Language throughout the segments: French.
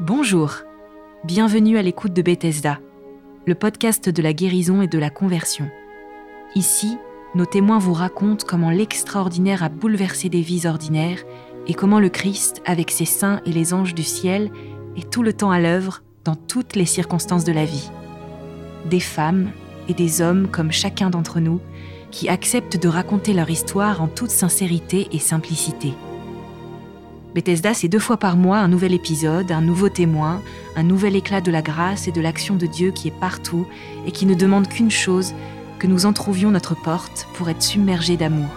Bonjour, bienvenue à l'écoute de Bethesda, le podcast de la guérison et de la conversion. Ici, nos témoins vous racontent comment l'extraordinaire a bouleversé des vies ordinaires et comment le Christ, avec ses saints et les anges du ciel, est tout le temps à l'œuvre dans toutes les circonstances de la vie. Des femmes et des hommes comme chacun d'entre nous qui acceptent de raconter leur histoire en toute sincérité et simplicité. Bethesda, c'est deux fois par mois un nouvel épisode, un nouveau témoin, un nouvel éclat de la grâce et de l'action de Dieu qui est partout et qui ne demande qu'une chose, que nous entrouvions notre porte pour être submergés d'amour.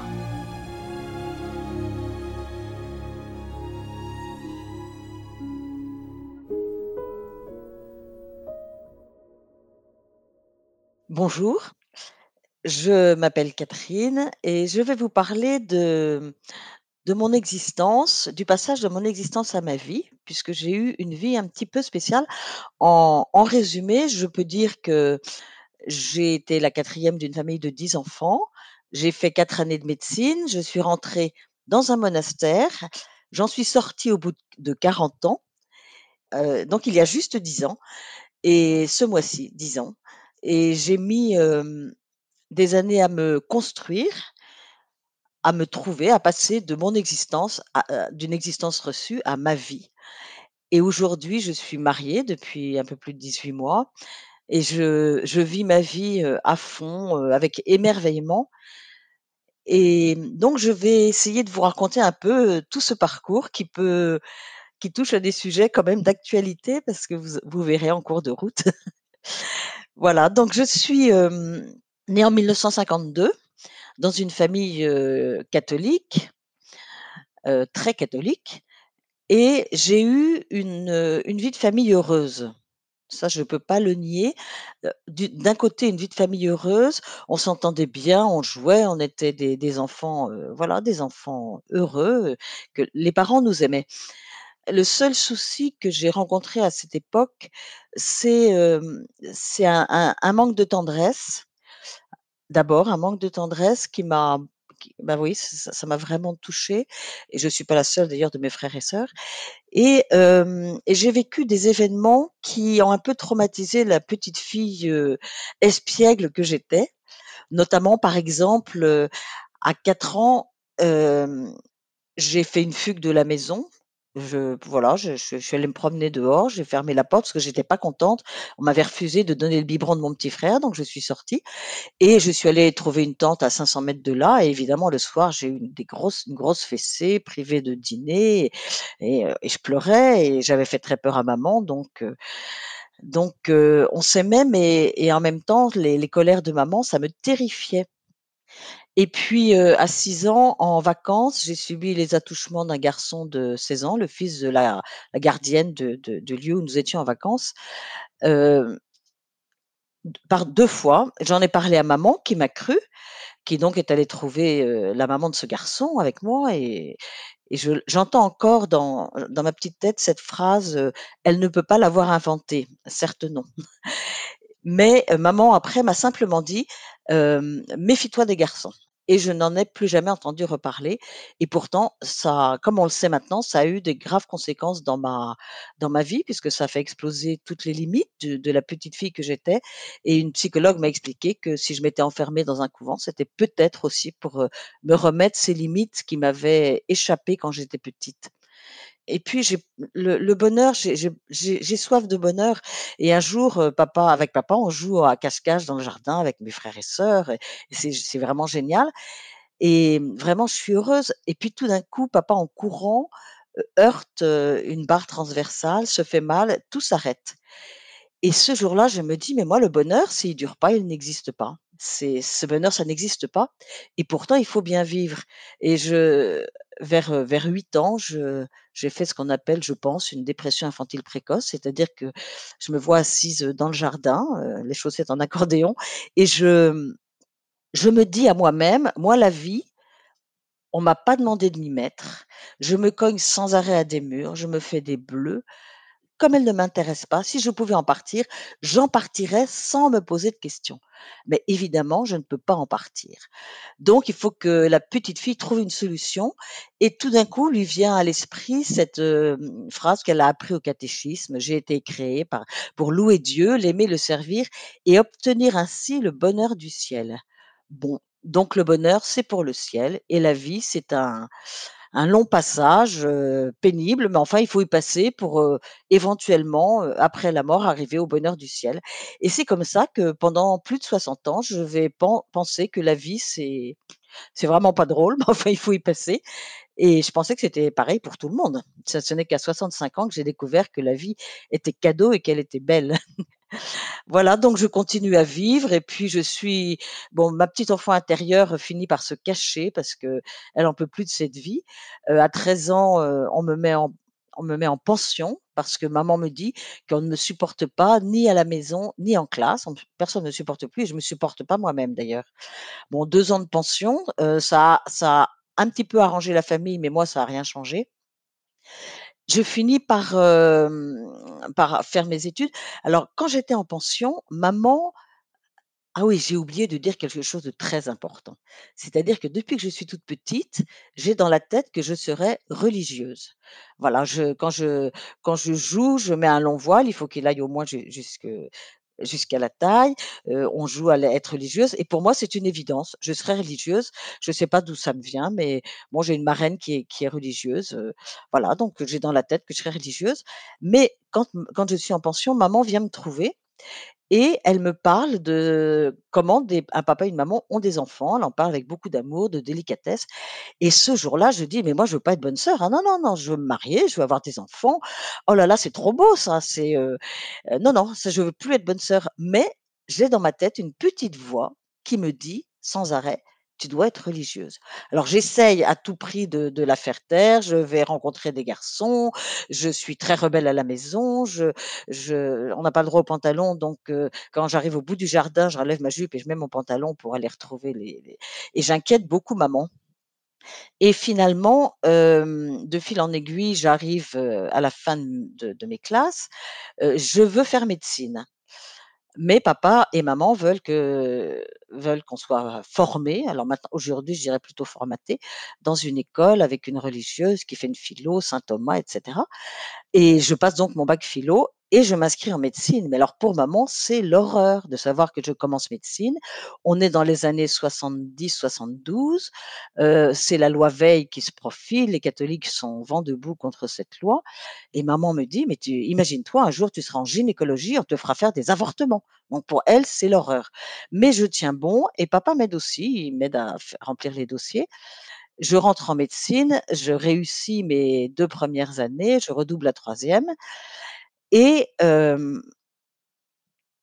Bonjour, je m'appelle Catherine et je vais vous parler de, mon existence, du passage de mon existence à ma vie, puisque j'ai eu une vie un petit peu spéciale. En, résumé, je peux dire que j'ai été la quatrième d'une famille de dix enfants. J'ai fait quatre années de médecine. Je suis rentrée dans un monastère. J'en suis sortie au bout de 40 ans. euh, donc il y a juste 10 ans. Et ce mois-ci, 10 ans. Et j'ai mis euh, des années à me construire, à me trouver, à passer de mon existence, à- d'une existence reçue à ma vie. Et aujourd'hui, je suis mariée depuis un peu plus de 18 mois et je, je vis ma vie euh, à fond, euh, avec émerveillement. Et donc, je vais essayer de vous raconter un peu euh, tout ce parcours qui peut, qui touche à des sujets quand même d'actualité parce que vous, vous verrez en cours de route. Voilà, donc je suis euh, née en 1952 dans une famille euh, catholique, euh, très catholique, et j'ai eu une, euh, une vie de famille heureuse. Ça, je ne peux pas le nier. Du- D'un côté, une vie de famille heureuse, on s'entendait bien, on jouait, on était des, enfants, voilà, des enfants heureux, que les parents nous aimaient. Le seul souci que j'ai rencontré à cette époque, c'est un manque de tendresse. D'abord, un manque de tendresse qui m'a, bah oui, ça m'a vraiment touchée. Et je suis pas la seule d'ailleurs de mes frères et sœurs. Et, euh, et j'ai vécu des événements qui ont un peu traumatisé la petite fille espiègle que j'étais. Notamment, par exemple, à 4 ans, j'ai fait une fugue de la maison. Je, voilà, je, suis allée me promener dehors, j'ai fermé la porte parce que j'étais pas contente. On m'avait refusé de donner le biberon de mon petit frère, donc je suis sortie. Et je suis allée trouver une tente à 500 mètres de là. Et évidemment, le soir, j'ai eu des grosses, une grosse fessée, privée de dîner. Et, euh, et je pleurais et j'avais fait très peur à maman. Donc, euh, donc euh, on s'aimait, mais et en même temps, les colères de maman, ça me terrifiait. Et puis, heu, à 6 ans, en vacances, j'ai subi les attouchements d'un garçon de 16 ans, le fils de la gardienne de lieu où nous étions en vacances, heu, d par 2 fois. J'en ai parlé à maman qui m'a crue, qui donc est allée trouver, heu, la maman de ce garçon avec moi et et je j'entends encore dans dans ma petite tête cette phrase, «Elle ne peut pas l'avoir inventé». Certes non. Mais maman après m'a simplement dit, «Méfie-toi des garçons» et je n'en ai plus jamais entendu reparler et pourtant ça comme on le sait maintenant, ça a eu des graves conséquences dans ma dans ma vie puisque ça a fait exploser toutes les limites de de la petite fille que j'étais et une psychologue m'a expliqué que si je m'étais enfermée dans un couvent, c'était peut-être aussi pour, heu, me remettre ces limites qui m'avaient échappé quand j'étais petite. Et puis j'ai le bonheur, j'ai soif de bonheur et un jour, heu, papa avec papa, on joue à cache-cache dans le jardin avec mes frères et sœurs c'est vraiment génial et vraiment je suis heureuse et puis tout d'un coup, papa en courant, heu, heurte, heu, une barre transversale, se fait mal, tout s'arrête et ce jour-là, je me dis: «Mais moi le bonheur, s'il dure pas, il n'existe pas». C'est ce bonheur, ça n'existe pas et pourtant il faut bien vivre et je vers, heu, vers 8 ans, je j'ai fait ce qu'on appelle, je pense, une dépression infantile précoce. C'est-à-dire que je me vois assise, dans le jardin, heu, les chaussettes en accordéon et je, je me dis à moi-même: «Moi la vie, on m'a pas demandé de m'y mettre. Je me cogne sans arrêt à des murs, je me fais des bleus. Comme elles ne m'intéressent pas, si je pouvais en partir, j'en partirais sans me poser de questions. Mais évidemment, je ne peux pas en partir. Donc il faut que la petite fille trouve une solution et tout d'un coup lui vient à l'esprit cette, phrase qu'elle a appris au catéchisme: «J'ai été créée par pour louer Dieu, l'aimer, le servir et obtenir ainsi le bonheur du ciel». Bon, donc le bonheur, c'est pour le ciel et la vie, c'est un un long passage, heu, pénible, mais enfin il faut y passer pour, heu, éventuellement, heu, après la mort, arriver au bonheur du ciel et c'est comme ça que pendant plus de 60 ans, je vais pen penser que la vie c'est c'est vraiment pas drôle, mais enfin il faut y passer et je pensais que c'était pareil pour tout le monde. Ça ce n'est qu'à 65 ans que j'ai découvert que la vie était cadeau et qu'elle était belle. Voilà, donc je continue à vivre et puis je suis bon, ma petite enfant intérieure finit par se cacher parce qu'elle en peut plus de cette vie. Heu, à 13 ans, heu, on me met en on me met en pension parce que maman me dit qu'on ne me supporte pas ni à la maison, ni en classe. On personne ne me supporte plus et je me supporte pas moi-même d'ailleurs. Bon 2 ans de pension, heu, ça ça a un petit peu arrangé la famille, mais moi ça a rien changé. Je finis par, faire mes études. Alors quand j'étais en pension, maman ah oui, j'ai oublié de dire quelque chose de très important. C'est-à-dire que depuis que je suis toute petite, j'ai dans la tête que je serai religieuse. Voilà, quand je quand je joue, je mets un long voile, il faut qu'il aille au moins ju jusque jusqu'à la taille. Heu, on joue à être religieuse et pour moi, c'est une évidence. Je serai religieuse. Je ne sais pas d'où ça me vient, mais moi, j'ai une marraine qui est qui est religieuse, heu, voilà, donc j'ai dans la tête que je serai religieuse. Mais quand quand je suis en pension, maman vient me trouver et elle me parle de comment un papa et une maman ont des enfants. Elle en parle avec beaucoup d'amour, de délicatesse et ce jour-là, je dis: «Mais moi, je veux pas être bonne sœur. Ah non, non, non, je veux me marier, je veux avoir des enfants. Oh là là, c'est trop beau ça, c'est, heu, heu, non, non, ça je veux plus être bonne sœur». Mais j'ai dans ma tête une petite voix qui me dit sans arrêt: «Tu dois être religieuse». Alors j'essaye à tout prix de la faire taire, je vais rencontrer des garçons, je suis très rebelle à la maison, on n'a pas le droit aux pantalons donc heu, quand j'arrive au bout du jardin, je relève ma jupe et je mets mon pantalon pour aller retrouver les et j'inquiète beaucoup maman. Et finalement, de fil en aiguille, j'arrive, heu, à la fin de mes classes. Heu, je veux faire médecine. Mais papa et maman veulent que veulent qu'on soit formés, alors maintenant aujourd'hui, je dirais plutôt formatés, dans une école avec une religieuse qui fait une philo, saint Thomas et cetera. Et je passe donc mon bac philo et je m'inscris en médecine. Mais alors pour maman, c'est l'horreur de savoir que je commence médecine. On est dans les années 70-72, heu, c'est la loi Veil qui se profile, les catholiques sont vent debout contre cette loi et maman me dit: «Mais imagine-toi un jour tu seras en gynécologie, on te fera faire des avortements». Donc pour elle, c'est l'horreur. Mais je tiens bon et papa m'aide aussi, il m'aide à remplir les dossiers. Je rentre en médecine, je réussis mes 2 premières années, je redouble la troisième et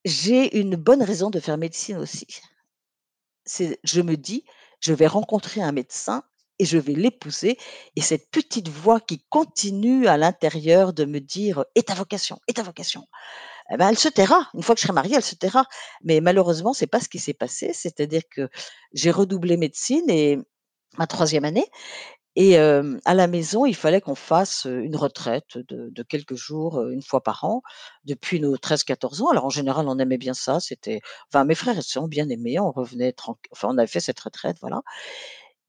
j'ai une bonne raison de faire médecine aussi. Je me dis: «Je vais rencontrer un médecin et je vais l'épouser» et cette petite voix qui continue à l'intérieur de me dire: «Et ta vocation? Et ta vocation?» Et ben, elle se taira. Une fois que je serai mariée, elle se taira. Mais malheureusement, c'est pas ce qui s'est passé. C'est-à-dire que j'ai redoublé médecine et ma troisième année et à la maison, il fallait qu'on fasse, une retraite de quelques jours, 1 fois par an, depuis nos 13-14 ans. Alors en général, on aimait bien ça, c'était enfin mes frères et sœurs ont bien aimé, on revenait tranq enfin on avait fait cette retraite, voilà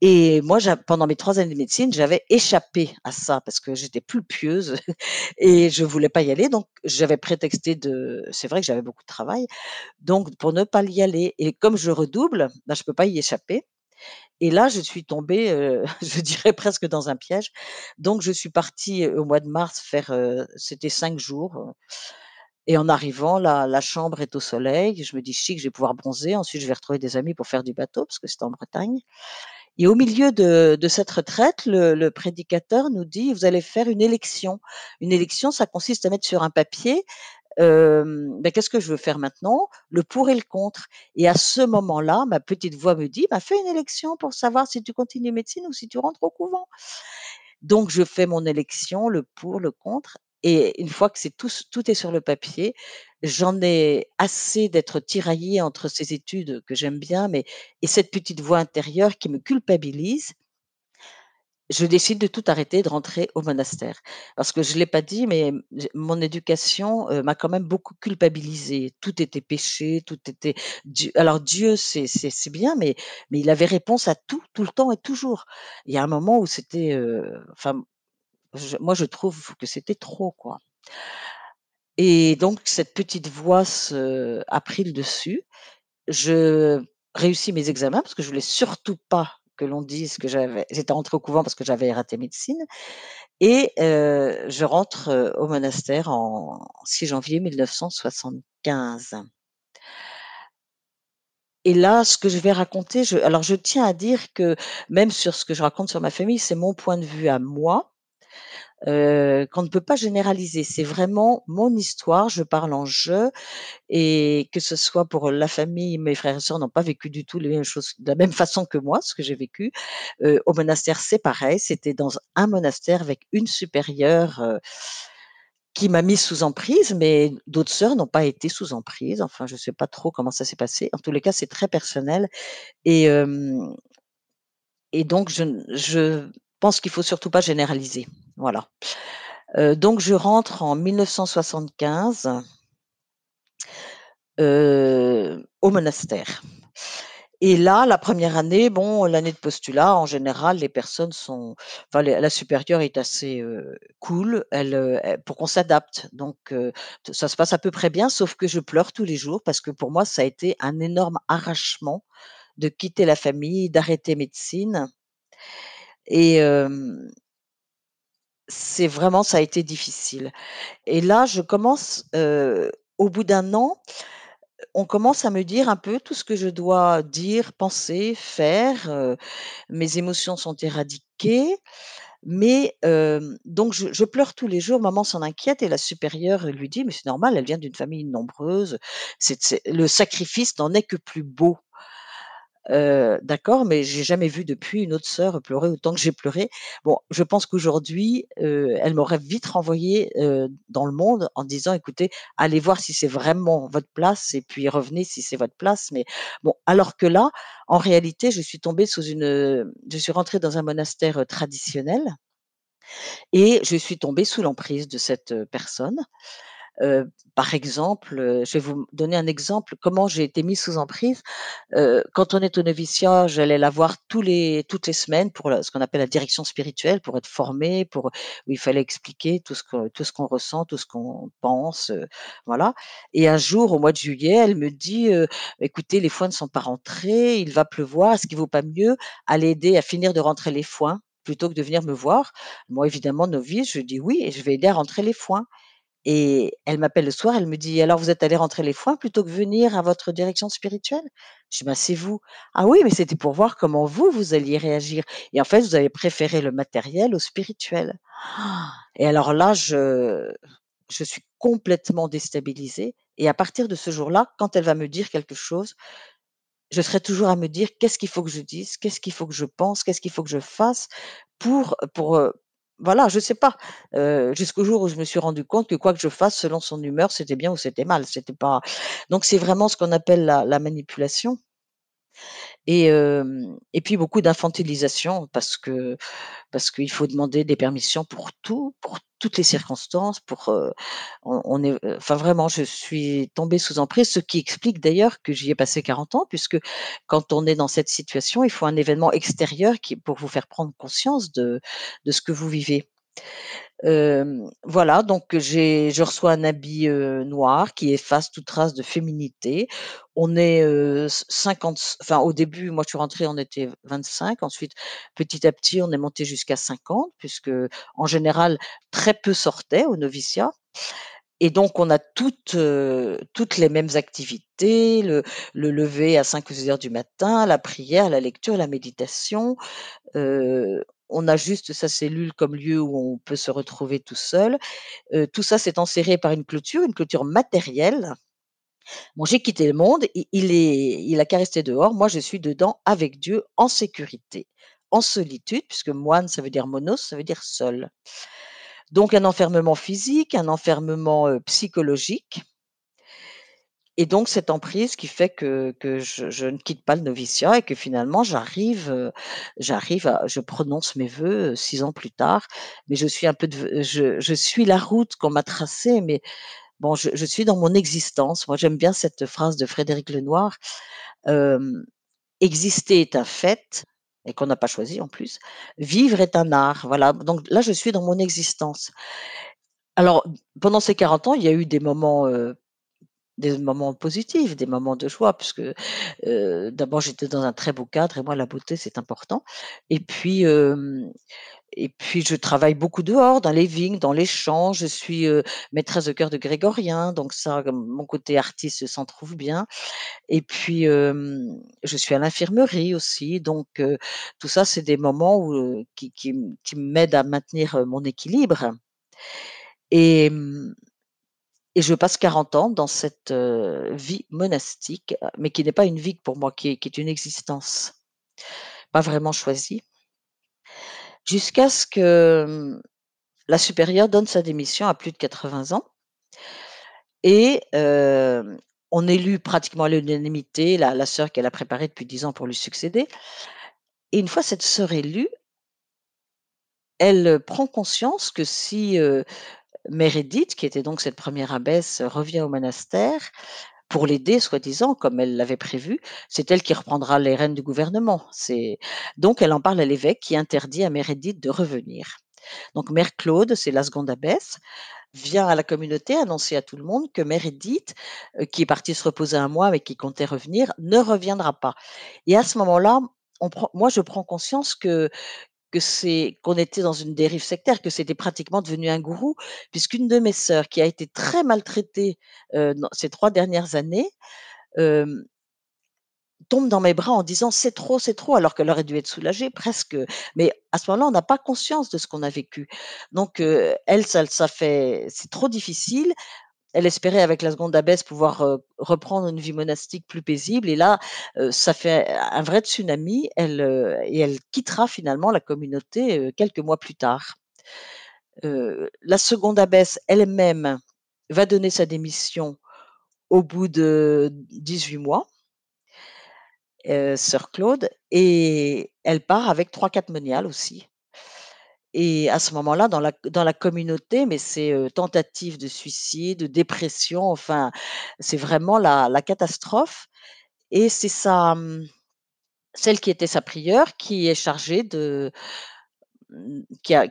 et moi pendant mes 3 années de médecine, j'avais échappé à ça parce que j'étais plus pieuse et je voulais pas y aller donc j'avais prétexté de c'est vrai que j'avais beaucoup de travail, donc pour ne pas y aller et comme je redouble, bah, je peux pas y échapper et là, je suis tombée, heu, je dirais presque dans un piège. Donc je suis partie, heu, au mois de mars faire, heu, c'était 5 jours, heu et en arrivant, la la chambre est au soleil. Je me dis: «Chic, je vais pouvoir bronzer». Ensuite, je vais retrouver des amis pour faire du bateau parce que c'était en Bretagne et au milieu de de cette retraite, le le prédicateur nous dit: «Vous allez faire une élection». Une élection, ça consiste à mettre sur un papier, hem, bah, qu'est-ce que je veux faire maintenant? Le pour et le contre et à ce moment-là, ma petite voix me dit: «Bah, fais une élection pour savoir si tu continues médecine ou si tu rentres au couvent». Donc je fais mon élection, le pour, le contre et une fois que c'est tout tout est sur le papier, j'en ai assez d'être tiraillée entre ces études que j'aime bien, mais et cette petite voix intérieure qui me culpabilise je décide de tout arrêter, de rentrer au monastère. Parce que je l'ai pas dit, mais mon éducation, heu, m'a quand même beaucoup culpabilisée. Tout était péché, tout était alors Dieu, c'est bien, mais mais il avait réponse à tout, tout le temps et toujours. Il y a un moment où c'était, enfin, moi je trouve que c'était trop, quoi. Et donc cette petite voix a pris le dessus. Je réussis mes examens parce que je voulais surtout pas que l'on dise que j'avais j'étais rentrée au couvent parce que j'avais raté médecine et heu, je rentre, heu, au monastère en 6 janvier 1975. Et là, ce que je vais raconter, alors je tiens à dire que même sur ce que je raconte sur ma famille, c'est mon point de vue à moi, qu'on ne peut pas généraliser. C'est vraiment mon histoire, je parle en «je» et que ce soit pour la famille, mes frères et sœurs n'ont pas vécu du tout les mêmes choses de la même façon que moi, ce que j'ai vécu. Au monastère, c'est pareil, c'était dans un monastère avec une supérieure, qui m'a mise sous emprise, mais d'autres sœurs n'ont pas été sous emprise. Enfin, je sais pas trop comment ça s'est passé. En tous les cas, c'est très personnel et et donc je je pense qu'il faut surtout pas généraliser. Voilà. Heu, donc je rentre en 1975 heu, au monastère et là, la première année, bon, l'année de postulat, en général, les personnes sont enfin la supérieure est assez, heu, cool, elle, pour qu'on s'adapte donc ça se passe à peu près bien sauf que je pleure tous les jours parce que pour moi, ça a été un énorme arrachement de quitter la famille, d'arrêter médecine et c'est vraiment ça a été difficile et là, je commence, au bout d'un an, on commence à me dire un peu tout ce que je dois dire, penser, faire, mes émotions sont éradiquées, mais donc je pleure tous les jours, maman s'en inquiète et la supérieure lui dit: «Mais c'est normal, elle vient d'une famille nombreuse, c'est le sacrifice n'en est que plus beau». D'accord, mais j'ai jamais vu depuis une autre sœur pleurer autant que j'ai pleuré. Bon, je pense qu'aujourd'hui, elle m'aurait vite renvoyée, heu, dans le monde en disant: «Écoutez, allez voir si c'est vraiment votre place et puis revenez si c'est votre place», mais bon, alors que là, en réalité, je suis tombée sous une, je suis rentrée dans un monastère, traditionnel et je suis tombée sous l'emprise de cette, personne. Par exemple, je vais vous donner un exemple, comment j'ai été mise sous emprise. Quand on est au noviciat, j'allais la voir toutes les semaines pour ce qu'on appelle la direction spirituelle, pour être formée, pour où il fallait expliquer tout ce qu'on ressent, tout ce qu'on pense, voilà et un jour, au mois de juillet, elle me dit, «Écoutez, les foins ne sont pas rentrés, il va pleuvoir, est-ce qu'il vaut pas mieux aller aider à finir de rentrer les foins, plutôt que de venir me voir?» moi, évidemment, novice, je dis: «Oui» et je vais aider à rentrer les foins et elle m'appelle le soir, elle me dit: «Alors vous êtes allés rentrer les foins plutôt que venir à votre direction spirituelle?» je dis: «Bah, c'est vous». «Ah oui, mais c'était pour voir comment vous, vous alliez réagir et en fait, vous avez préféré le matériel au spirituel». Et alors là, je je suis complètement déstabilisée et à partir de ce jour-là, quand elle va me dire quelque chose, je serai toujours à me dire: «Qu'est-ce qu'il faut que je dise? Qu'est-ce qu'il faut que je pense? Qu'est-ce qu'il faut que je fasse?» pour, pour, heu, voilà, je sais pas, jusqu'au jour où je me suis rendue compte que quoi que je fasse, selon son humeur, c'était bien ou c'était mal, c'était pas donc c'est vraiment ce qu'on appelle la manipulation et et puis beaucoup d'infantilisation parce que parce qu'il faut demander des permissions pour tout, pour toutes les circonstances, pour, on on est, enfin vraiment, je suis tombée sous emprise, ce qui explique d'ailleurs que j'y ai passé 40 ans puisque quand on est dans cette situation, il faut un événement extérieur qui pour vous faire prendre conscience de de ce que vous vivez. Voilà, donc j'ai je reçois un habit, heu, noir qui efface toute trace de féminité. On est, heu, c 50 s enfin au début, moi je suis rentrée, on était 25, ensuite petit à petit, on est monté jusqu'à 50 puisque en général, très peu sortaient au noviciat et donc on a toutes, heu, toutes les mêmes activités, le le lever à 5 ou 6 heures du matin, la prière, la lecture, la méditation. Heu, on a juste sa cellule comme lieu où on peut se retrouver tout seul. Tout ça, c'est enserré par une clôture, une clôture matérielle. Bon, j'ai quitté le monde, il est il a qu'à rester dehors. Moi, je suis dedans avec Dieu, en sécurité, en solitude, puisque moine, ça veut dire monos, ça veut dire seul. Donc un enfermement physique, un enfermement, psychologique et donc cette emprise qui fait que que je ne quitte pas le noviciat et que finalement j'arrive, heu, j'arrive je prononce mes vœux, heu, 6 ans plus tard, mais je suis un peu je suis la route qu'on m'a tracée, mais bon, je suis dans mon existence. Moi, j'aime bien cette phrase de Frédéric Lenoir, hem: «Exister est un fait» et qu'on n'a pas choisi en plus, «vivre est un art». Voilà, donc là, je suis dans mon existence. Alors, pendant ces 40 ans, il y a eu des moments, heu, des moments positifs, des moments de joie puisque, heu, d'abord j'étais dans un très beau cadre et moi la beauté c'est important. Et puis, et puis je travaille beaucoup dehors, dans les vignes, dans les champs. Je suis, maîtresse de chœur de grégorien, donc ça, mon côté artiste s'en trouve bien. Et puis, je suis à l'infirmerie aussi, donc tout ça, c'est des moments qui qui qui m'aident à maintenir, mon équilibre. Et et je passe 40 ans dans cette, vie monastique, mais qui n'est pas une vie pour moi, qui est une existence, pas vraiment choisie. Jusqu'à ce que, mmh, la supérieure donne sa démission à plus de 80 ans. Et on élut pratiquement à l'unanimité la sœur qu'elle a préparée depuis 10 ans pour lui succéder. Et une fois cette sœur élue elle, heu, prend conscience que si, Mère Édith, qui était donc cette 1re abbesse, revient au monastère pour l'aider soi-disant comme elle l'avait prévu, c'est elle qui reprendra les rênes du gouvernement. C'est donc elle en parle à l'évêque qui interdit à Mère Édith de revenir. Donc Mère Claude, c'est la seconde abbesse, vient à la communauté annoncer à tout le monde que Mère heu, qui est partie se reposer 1 mois mais qui comptait revenir, ne reviendra pas et à ce moment-là, moi je prends conscience que que c'est qu'on était dans une dérive sectaire, que c'était pratiquement devenu un gourou puisqu'une de mes sœurs qui a été très maltraitée, dans ces 3 dernières années, tombe dans mes bras en disant: «C'est trop, c'est trop», alors qu'elle aurait dû être soulagée presque, mais à ce moment-là, on n'a pas conscience de ce qu'on a vécu. Donc elle, ça fait c'est trop difficile. Elle espérait avec la seconde abbesse pouvoir, reprendre une vie monastique plus paisible et là, ça fait un vrai tsunami. Elle, et elle quittera finalement la communauté, quelques mois plus tard. La seconde abbesse elle-même va donner sa démission au bout de 18 mois sœur Claude et elle part avec 3-4 moniales aussi et à ce moment-là, dans la communauté, mais c'est, heu, tentative de suicide, dépression, enfin, c'est vraiment la catastrophe et c'est sa, mmh, celle qui était sa prieure qui est chargée de mmh,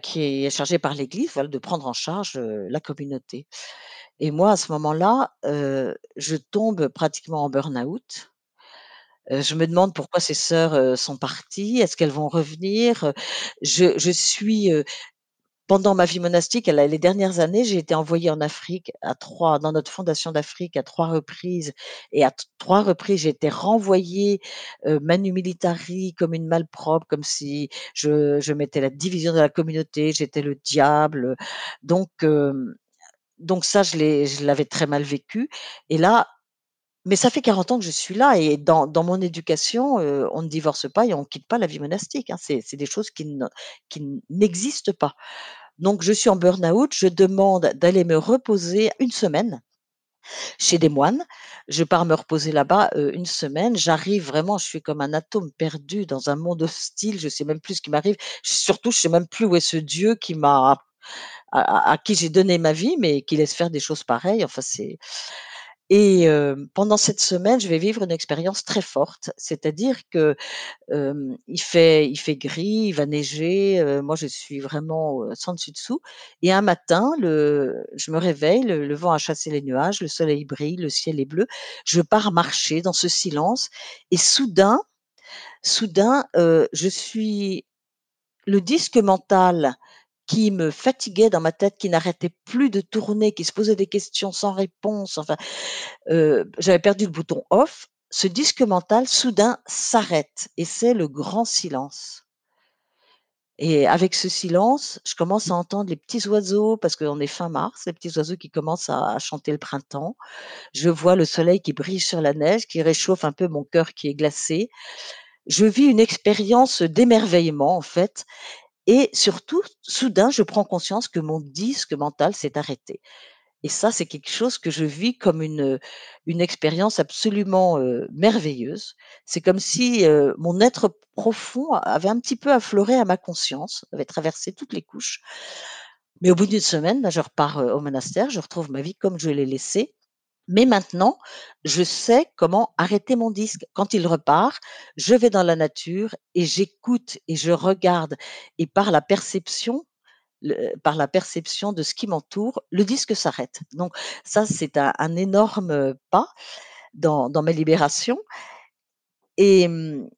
qui est chargée par l'église, de prendre en charge, heu, la communauté et moi, à ce moment-là, heu, je tombe pratiquement en burn-out. Heu, je me demande pourquoi ces sœurs, heu, sont parties. Est-ce qu'elles vont revenir? Heu, je je suis, pendant ma vie monastique, les dernières années, j'ai été envoyée en Afrique à 3 dans notre fondation d'Afrique à 3 reprises et à t 3 reprises, j'ai été renvoyée, heu, manu militari comme une malpropre, comme si je je mettais la division de la communauté, j'étais le diable, donc hem, donc ça, je l'avais très mal vécu et là mais ça fait 40 ans que je suis là et dans mon éducation, heu, on ne divorce pas et on quitte pas la vie monastique, hein. C'est des choses qui ne n'existent pas. Donc je suis en burn-out, je demande d'aller me reposer 1 semaine chez des moines. Je pars me reposer là-bas, heu, 1 semaine. J'arrive vraiment, je suis comme un atome perdu dans un monde hostile, je sais même plus ce qui m'arrive. Surtout, je sais même plus où est ce Dieu qui m'a à à qui j'ai donné ma vie, mais qui laisse faire des choses pareilles. Enfin, c'est et hem, pendant cette semaine, je vais vivre une expérience très forte. C'est-à-dire que, hem, il fait il fait gris, il va neiger, heu, moi je suis vraiment, sans dessus dessous et un matin, le je me réveille, le le vent a chassé les nuages, le soleil brille, le ciel est bleu. Je pars marcher dans ce silence et soudain soudain, je suis le disque mental qui me fatiguait dans ma tête, qui n'arrêtait plus de tourner, qui se posait des questions sans réponse, enfin, heu, j'avais perdu le bouton off. Ce disque mental, soudain, s'arrête et c'est le grand silence et avec ce silence, je commence à entendre les petits oiseaux parce qu'on est fin mars, les petits oiseaux qui commencent à à chanter le printemps. Je vois le soleil qui brille sur la neige, qui réchauffe un peu mon cœur qui est glacé. Je vis une expérience d'émerveillement, en fait et surtout, soudain, je prends conscience que mon disque mental s'est arrêté Et ça, c'est quelque chose que je vis comme une, expérience absolument, merveilleuse. C'est comme si, mon être profond avait un petit peu affleuré à ma conscience, avait traversé toutes les couches. Mais au bout d'une semaine, bah, je repars, au monastère, je retrouve ma vie comme je l'ai laissée. Mais maintenant, je sais comment arrêter mon disque. Quand il repart, je vais dans la nature et j'écoute et je regarde et par la perception, par la perception de ce qui m'entoure, le disque s'arrête. Donc ça, c'est un énorme, pas dans dans ma libération et mmh,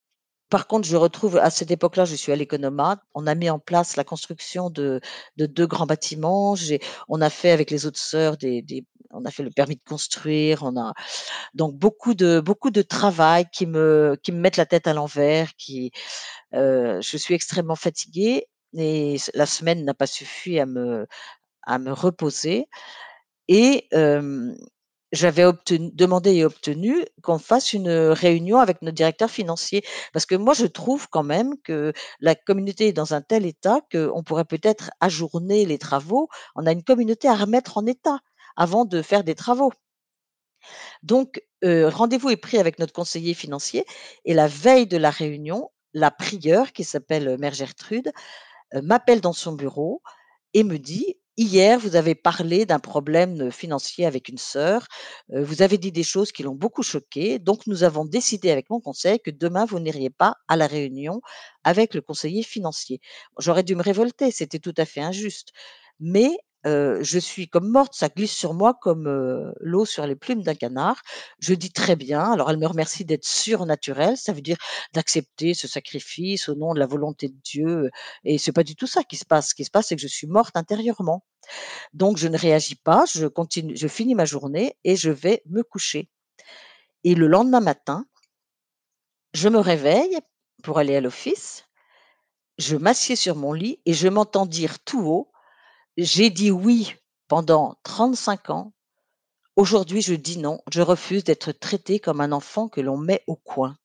par contre, je retrouve à cette époque-là, je suis à l'économat. On a mis en place la construction de de 2 grands bâtiments. On a fait avec les autres sœurs des on a fait le permis de construire, on a donc beaucoup de travail qui me qui me mettent la tête à l'envers, heu, je suis extrêmement fatiguée et la semaine n'a pas suffi à me reposer et j'avais demandé et obtenu qu'on fasse une, réunion avec notre directeur financier. Parce que moi, je trouve quand même que la communauté est dans un tel état qu'on pourrait peut-être ajourner les travaux. On a une communauté à remettre en état avant de faire des travaux. Donc, rendez-vous est pris avec notre conseiller financier et la veille de la réunion, la prieure qui s'appelle, Mère Gertrude, m'appelle dans son bureau et me dit: «Hier, vous avez parlé d'un problème, financier avec une sœur, vous avez dit des choses qui l'ont beaucoup choquée, donc nous avons décidé avec mon conseil que demain vous n'iriez pas à la réunion avec le conseiller financier». J'aurais dû me révolter, c'était tout à fait injuste, mais je suis comme morte, ça glisse sur moi comme, l'eau sur les plumes d'un canard. Je dis: «Très bien». Alors elle me remercie d'être surnaturelle, ça veut dire d'accepter ce sacrifice au nom de la volonté de Dieu, et c'est pas du tout ça qui se passe. Ce qui se passe, c'est que je suis morte intérieurement. Donc je ne réagis pas, je continue je finis ma journée et je vais me coucher et le lendemain matin, je me réveille pour aller à l'office, je m'assieds sur mon lit et je m'entends dire tout haut: «J'ai dit oui pendant 35 ans, aujourd'hui je dis non, je refuse d'être traitée comme un enfant que l'on met au coin».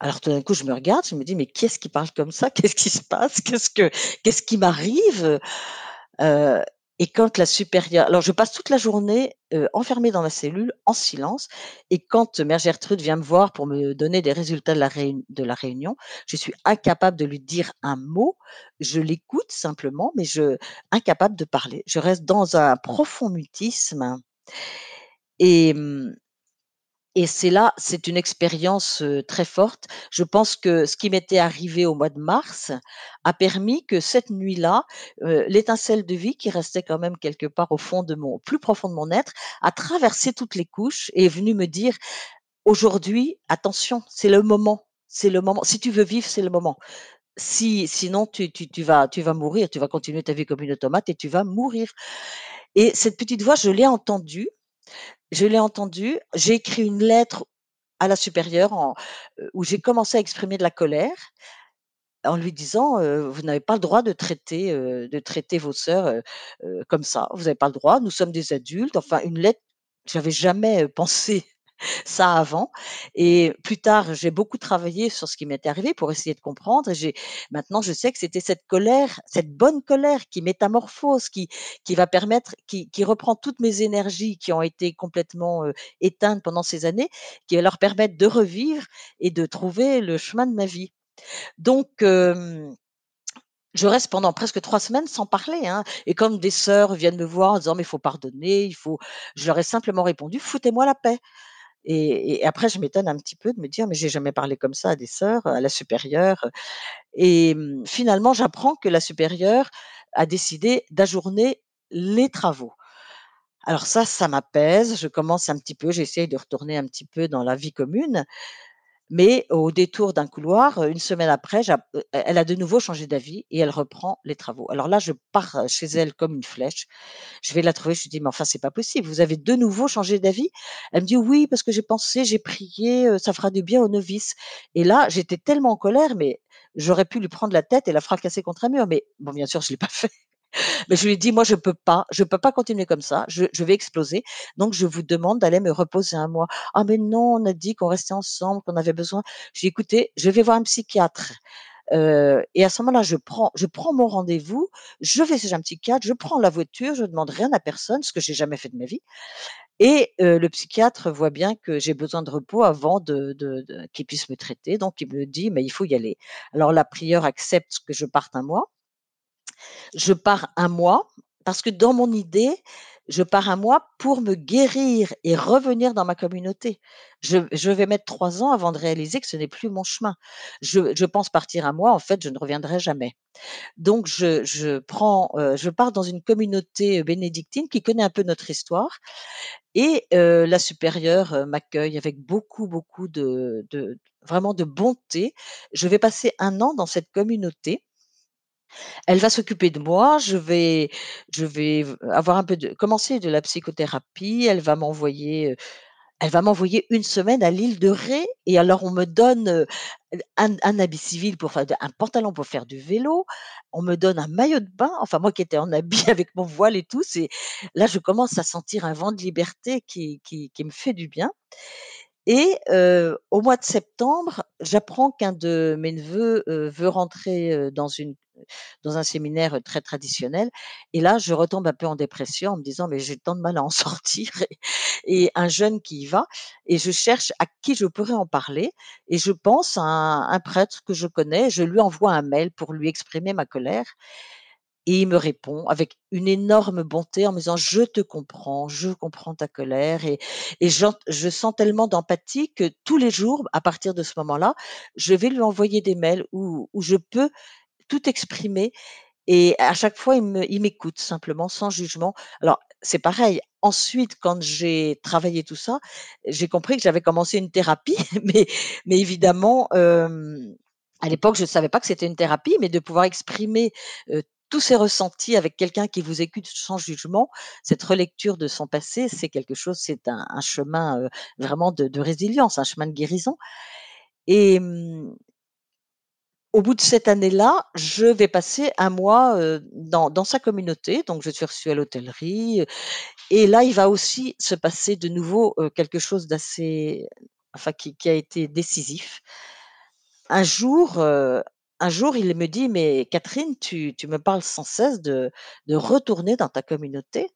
Alors tout d'un coup, je me regarde, je me dis: «Mais qui est-ce qui parle comme ça? Qu'est-ce qui se passe? Qu'est-ce que qu'est-ce qui m'arrive?» Heu et quand la supérieure alors je passe toute la journée, heu, enfermée dans ma cellule, en silence et quand mère Gertrude vient me voir pour me donner des résultats de la de la réunion, je suis incapable de lui dire un mot. Je l'écoute simplement, mais je incapable de parler. Je reste dans un profond mutisme et et c'est là, c'est une expérience, très forte. Je pense que ce qui m'était arrivé au mois de mars a permis que cette nuit-là, l'étincelle de vie qui restait quand même quelque part au fond de mon au plus profond de mon être, a traversé toutes les couches et est venue me dire: «Aujourd'hui, attention, c'est le moment, c'est le moment. Si tu veux vivre, c'est le moment. Si sinon tu vas tu vas mourir, tu vas continuer ta vie comme une automate et tu vas mourir» et cette petite voix, je l'ai entendue je l'ai entendu, j'ai écrit une lettre à la supérieure en heu, où j'ai commencé à exprimer de la colère, en lui disant, heu: «Vous n'avez pas le droit de traiter, heu, de traiter vos sœurs, heu heu, comme ça. Vous n'avez pas le droit, nous sommes des adultes». Enfin une lettre j'avais jamais, heu, pensé ça avant et plus tard, j'ai beaucoup travaillé sur ce qui m'était arrivé pour essayer de comprendre et maintenant je sais que c'était cette colère, cette bonne colère qui métamorphose, qui qui va permettre qui qui reprend toutes mes énergies qui ont été complètement, heu, éteintes pendant ces années, qui va leur permettre de revivre et de trouver le chemin de ma vie. Donc je reste pendant presque 3 semaines sans parler, hein et comme des sœurs viennent me voir en disant: «Mais il faut pardonner, il faut» je leur ai simplement répondu: «Foutez-moi la paix». Et après je m'étonne un petit peu de me dire: «Mais j'ai jamais parlé comme ça à des sœurs, à la supérieure», et mmh, finalement j'apprends que la supérieure a décidé d'ajourner les travaux. Alors ça, ça m'apaise, je commence un petit peu j'essaye de retourner un petit peu dans la vie commune, mais au détour d'un couloir, heu, une semaine après, j'app heu, elle a de nouveau changé d'avis et elle reprend les travaux. Alors là, je pars, heu, chez elle comme une flèche. Je vais la trouver, je lui dis: «Mais enfin, c'est pas possible, vous avez de nouveau changé d'avis?» elle me dit: «Oui, parce que j'ai pensé, j'ai prié, ça fera du bien aux novices» et là, j'étais tellement en colère, mais j'aurais pu lui prendre la tête et la fracasser contre un mur, mais bon, bien sûr, je l'ai pas fait. Mais je lui ai dit: «Moi, je peux pas, je peux pas continuer comme ça, je je vais exploser, donc je vous demande d'aller me reposer un mois». «Ah mais non, on a dit qu'on restait ensemble, qu'on avait besoin». J'ai dit: «Écoutez, je vais voir un psychiatre, Heu et à ce moment-là, je prends je prends mon rendez-vous, je vais chez un psychiatre, je prends la voiture, je demande rien à personne, ce que j'ai jamais fait de ma vie et heu, le psychiatre voit bien que j'ai besoin de repos avant de de de qu'il puisse me traiter, donc il me dit: «Mais il faut y aller». Alors la prieure accepte que je parte un mois. Je pars un mois parce que dans mon idée, je pars un mois pour me guérir et revenir dans ma communauté. Je vais mettre 3 ans avant de réaliser que ce n'est plus mon chemin. Je pense partir un mois, en fait, je ne reviendrai jamais. Donc je prends, heu, je pars dans une communauté, bénédictine qui connaît un peu notre histoire et heu, la supérieure, heu, m'accueille avec beaucoup, beaucoup de vraiment de bonté. Je vais passer un an dans cette communauté elle va s'occuper de moi, je vais je vais avoir un peu de commencer de la psychothérapie, elle va m'envoyer, heu, elle va m'envoyer une semaine à l'île de Ré et alors on me donne, heu, un un habit civil pour faire un pantalon pour faire du vélo, on me donne un maillot de bain, enfin moi qui étais en habit avec mon voile et tout, c'est là je commence à sentir un vent de liberté qui qui me fait du bien et heu, au mois de septembre, j'apprends qu'un de mes neveux, veut rentrer, dans une dans un séminaire, très traditionnel et là, je retombe un peu en dépression en me disant: «Mais j'ai tant de mal à en sortir» et un jeune qui y va et je cherche à qui je pourrais en parler et je pense à un un prêtre que je connais. Je lui envoie un mail pour lui exprimer ma colère et il me répond avec une énorme bonté en me disant: «Je te comprends, je comprends ta colère» et et j'ent je sens tellement d'empathie que tous les jours, à partir de ce moment-là, je vais lui envoyer des mails où où je peux tout exprimer et à chaque fois, il m'écoute simplement sans jugement. Alors, c'est pareil, ensuite quand j'ai travaillé tout ça, j'ai compris que j'avais commencé une thérapie, mais mais évidemment, à l'époque, je ne savais pas que c'était une thérapie, mais de pouvoir exprimer, tous ses ressentis avec quelqu'un qui vous écoute sans jugement, cette relecture de son passé, c'est quelque chose c'est un chemin, vraiment de de résilience, un chemin de guérison et au bout de cette année-là, je vais passer un mois, heu, dans sa communauté, donc je suis reçue à l'hôtellerie, heu et là, il va aussi se passer de nouveau, heu, quelque chose d'assez enfin qui qui a été décisif. Un jour, un jour, il me dit: «Mais Catherine, tu me parles sans cesse de de retourner dans ta communauté.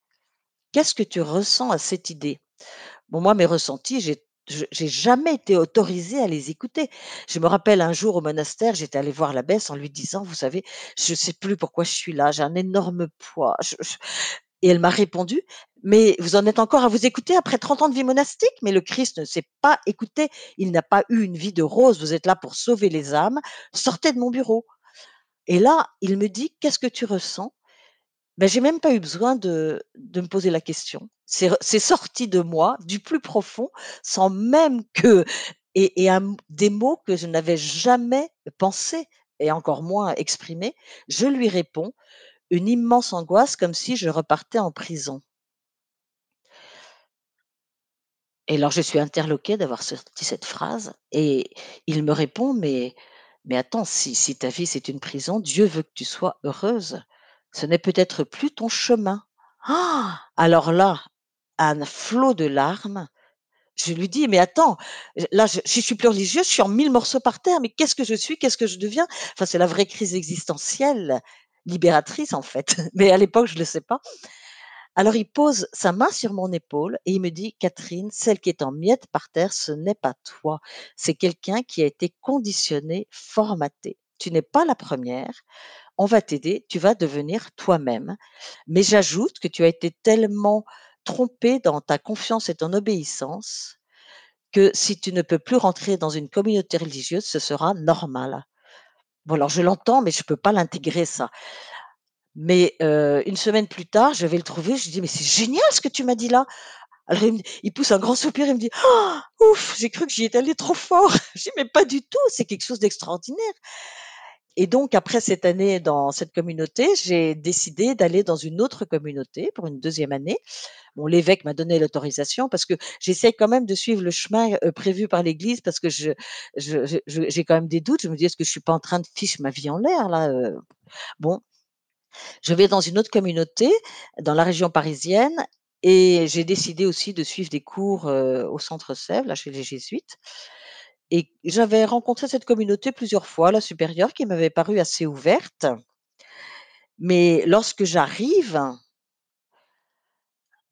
Qu'est-ce que tu ressens à cette idée?» Bon, moi, mes ressentis, j'ai j'ai jamais été autorisée à les écouter. Je me rappelle un jour au monastère, j'étais allée voir l'abbesse en lui disant: «Vous savez, je ne sais plus pourquoi je suis là, j'ai un énorme poids, je je» et elle m'a répondu: «Mais vous en êtes encore à vous écouter après 30 ans de vie monastique? Mais le Christ ne s'est pas écouté, il n'a pas eu une vie de rose, vous êtes là pour sauver les âmes, sortez de mon bureau» et là, il me dit: «Qu'est-ce que tu ressens?» Ben, j'ai même pas eu besoin de de me poser la question. C'est sorti de moi, du plus profond, sans même que et des mots que je n'avais jamais pensés et encore moins exprimés. Je lui réponds, une immense angoisse comme si je repartais en prison. Et alors je suis interloquée d'avoir sorti cette phrase et il me répond: «Mais mais attends, si si ta vie c'est une prison, Dieu veut que tu sois heureuse. Ce n'est peut-être plus ton chemin». Ah! Alors là, un flot de larmes, je lui dis: «Mais attends, là je je suis plus religieuse, je suis en mille morceaux par terre, mais qu'est-ce que je suis? Qu'est-ce que je deviens?» enfin, c'est la vraie crise existentielle, libératrice en fait, mais à l'époque je le sais pas. Alors il pose sa main sur mon épaule et il me dit: «Catherine, celle qui est en miettes par terre, ce n'est pas toi, c'est quelqu'un qui a été conditionné, formaté. Tu n'es pas la première, on va t'aider, tu vas devenir toi-même. Mais j'ajoute que tu as été tellement trompée dans ta confiance et ton obéissance, que si tu ne peux plus rentrer dans une communauté religieuse, ce sera normal». Bon alors je l'entends, mais je peux pas l'intégrer ça. Mais heu, une semaine plus tard, je vais le trouver, je dis: «Mais c'est génial ce que tu m'as dit là!» alors il pousse un grand soupir, il me dit: «Oh, ouf, j'ai cru que j'y étais allée trop fort». Je dis: «Mais pas du tout, c'est quelque chose d'extraordinaire» et donc après cette année dans cette communauté, j'ai décidé d'aller dans une autre communauté pour une deuxième année. Bon, l'évêque m'a donné l'autorisation parce que j'essaie quand même de suivre le chemin, heu, prévu par l'Église parce que j'ai quand même des doutes. Je me dis: «Est-ce que je suis pas en train de fiche ma vie en l'air là, heu?» bon, je vais dans une autre communauté, dans la région parisienne et j'ai décidé aussi de suivre des cours, heu, au Centre Sèvres, là, chez les jésuites Et j'avais rencontré cette communauté plusieurs fois, la supérieure, qui m'avait paru assez ouverte. Mais lorsque j'arrive